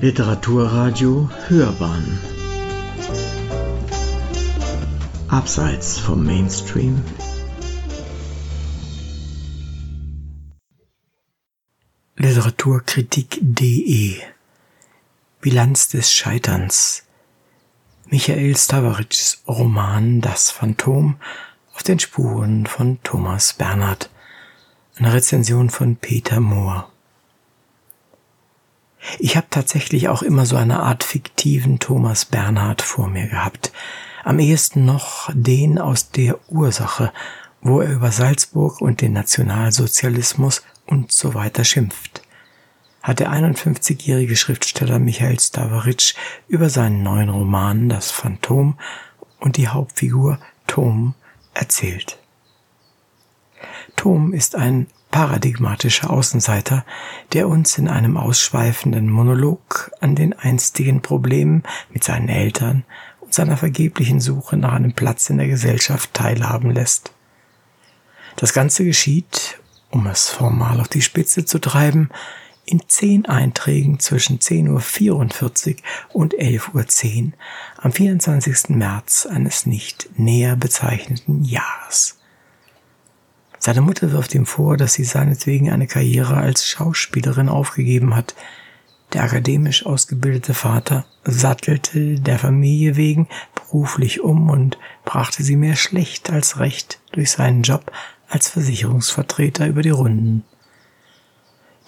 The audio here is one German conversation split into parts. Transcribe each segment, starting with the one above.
Literaturradio Hörbahn Abseits vom Mainstream Literaturkritik.de Bilanz des Scheiterns Michael Stavarics Roman Das Phantom auf den Spuren von Thomas Bernhard. Eine Rezension von Peter Mohr. Ich habe tatsächlich auch immer so eine Art fiktiven Thomas Bernhard vor mir gehabt. Am ehesten noch den aus der Ursache, wo er über Salzburg und den Nationalsozialismus und so weiter schimpft. Hat der 51-jährige Schriftsteller Michael Stavaric über seinen neuen Roman Das Phantom und die Hauptfigur Tom erzählt. Tom ist ein paradigmatischer Außenseiter, der uns in einem ausschweifenden Monolog an den einstigen Problemen mit seinen Eltern und seiner vergeblichen Suche nach einem Platz in der Gesellschaft teilhaben lässt. Das Ganze geschieht, um es formal auf die Spitze zu treiben, in zehn Einträgen zwischen 10.44 Uhr und 11.10 Uhr am 24. März eines nicht näher bezeichneten Jahres. Seine Mutter wirft ihm vor, dass sie seinetwegen eine Karriere als Schauspielerin aufgegeben hat. Der akademisch ausgebildete Vater sattelte der Familie wegen beruflich um und brachte sie mehr schlecht als recht durch seinen Job als Versicherungsvertreter über die Runden.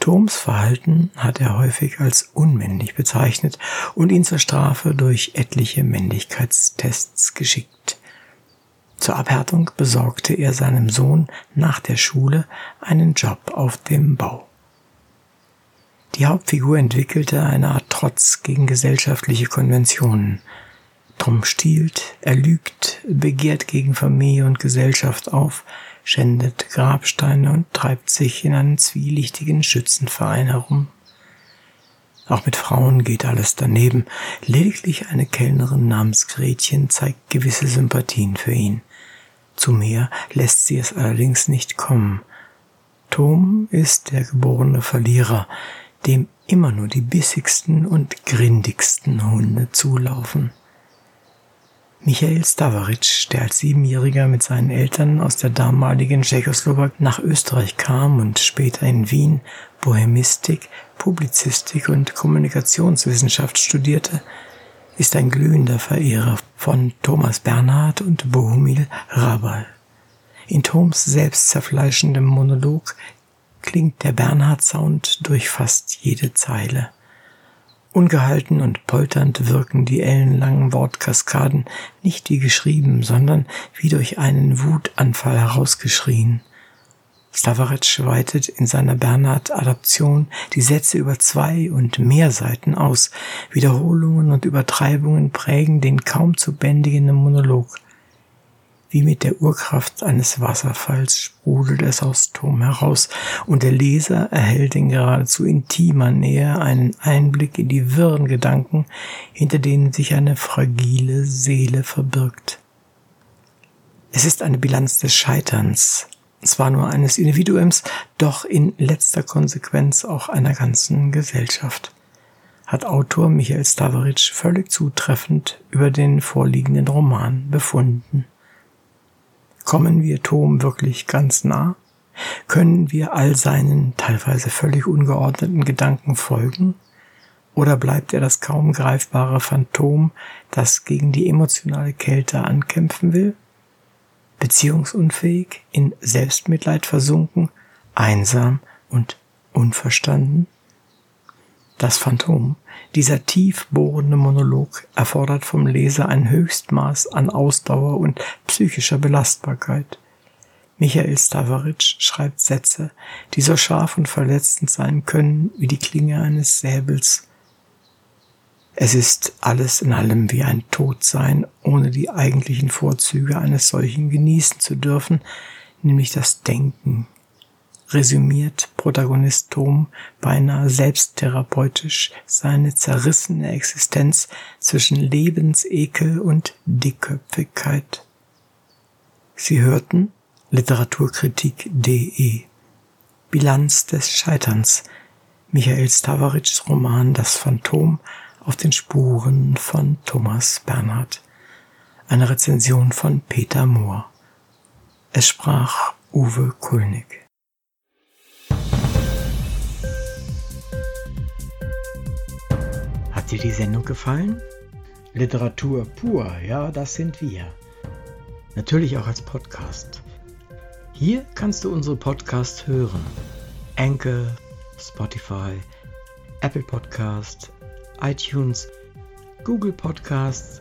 Toms Verhalten hat er häufig als unmännlich bezeichnet und ihn zur Strafe durch etliche Männlichkeitstests geschickt. Zur Abhärtung besorgte er seinem Sohn nach der Schule einen Job auf dem Bau. Die Hauptfigur entwickelte eine Art Trotz gegen gesellschaftliche Konventionen. Tom stiehlt, er lügt, begehrt gegen Familie und Gesellschaft auf, schändet Grabsteine und treibt sich in einem zwielichtigen Schützenverein herum. Auch mit Frauen geht alles daneben. Lediglich eine Kellnerin namens Gretchen zeigt gewisse Sympathien für ihn. Zu mehr lässt sie es allerdings nicht kommen. Tom ist der geborene Verlierer, dem immer nur die bissigsten und grindigsten Hunde zulaufen. Michael Stavaric, der als Siebenjähriger mit seinen Eltern aus der damaligen Tschechoslowakei nach Österreich kam und später in Wien Bohemistik, Publizistik und Kommunikationswissenschaft studierte, ist ein glühender Verehrer von Thomas Bernhard und Bohumil Rabal. In Toms selbstzerfleischendem Monolog klingt der Bernhard-Sound durch fast jede Zeile. Ungehalten und polternd wirken die ellenlangen Wortkaskaden nicht wie geschrieben, sondern wie durch einen Wutanfall herausgeschrien. Stavaric weitet in seiner Bernhard-Adaption die Sätze über zwei und mehr Seiten aus. Wiederholungen und Übertreibungen prägen den kaum zu bändigenden Monolog. Wie mit der Urkraft eines Wasserfalls sprudelt es aus Tom heraus, und der Leser erhält in geradezu intimer Nähe einen Einblick in die wirren Gedanken, hinter denen sich eine fragile Seele verbirgt. Es ist eine Bilanz des Scheiterns, zwar nur eines Individuums, doch in letzter Konsequenz auch einer ganzen Gesellschaft, hat Autor Michael Stavaric völlig zutreffend über den vorliegenden Roman befunden. Kommen wir Tom wirklich ganz nah? Können wir all seinen teilweise völlig ungeordneten Gedanken folgen? Oder bleibt er das kaum greifbare Phantom, das gegen die emotionale Kälte ankämpfen will? Beziehungsunfähig, in Selbstmitleid versunken, einsam und unverstanden? Das Phantom, dieser tief bohrende Monolog, erfordert vom Leser ein Höchstmaß an Ausdauer und psychischer Belastbarkeit. Michael Stavaric schreibt Sätze, die so scharf und verletzend sein können wie die Klinge eines Säbels es ist alles in allem wie ein Todsein, ohne die eigentlichen Vorzüge eines solchen genießen zu dürfen, nämlich das Denken. Resümiert Protagonist Tom beinahe selbsttherapeutisch seine zerrissene Existenz zwischen Lebensekel und Dickköpfigkeit. Sie hörten Literaturkritik.de Bilanz des Scheiterns Michael Stavarics Roman Das Phantom auf den Spuren von Thomas Bernhard. Eine Rezension von Peter Mohr. Es sprach Uwe Kulnig. Hat dir die Sendung gefallen? Literatur pur, ja, das sind wir. Natürlich auch als Podcast. Hier kannst du unsere Podcasts hören. Anchor, Spotify, Apple Podcast, iTunes, Google Podcasts,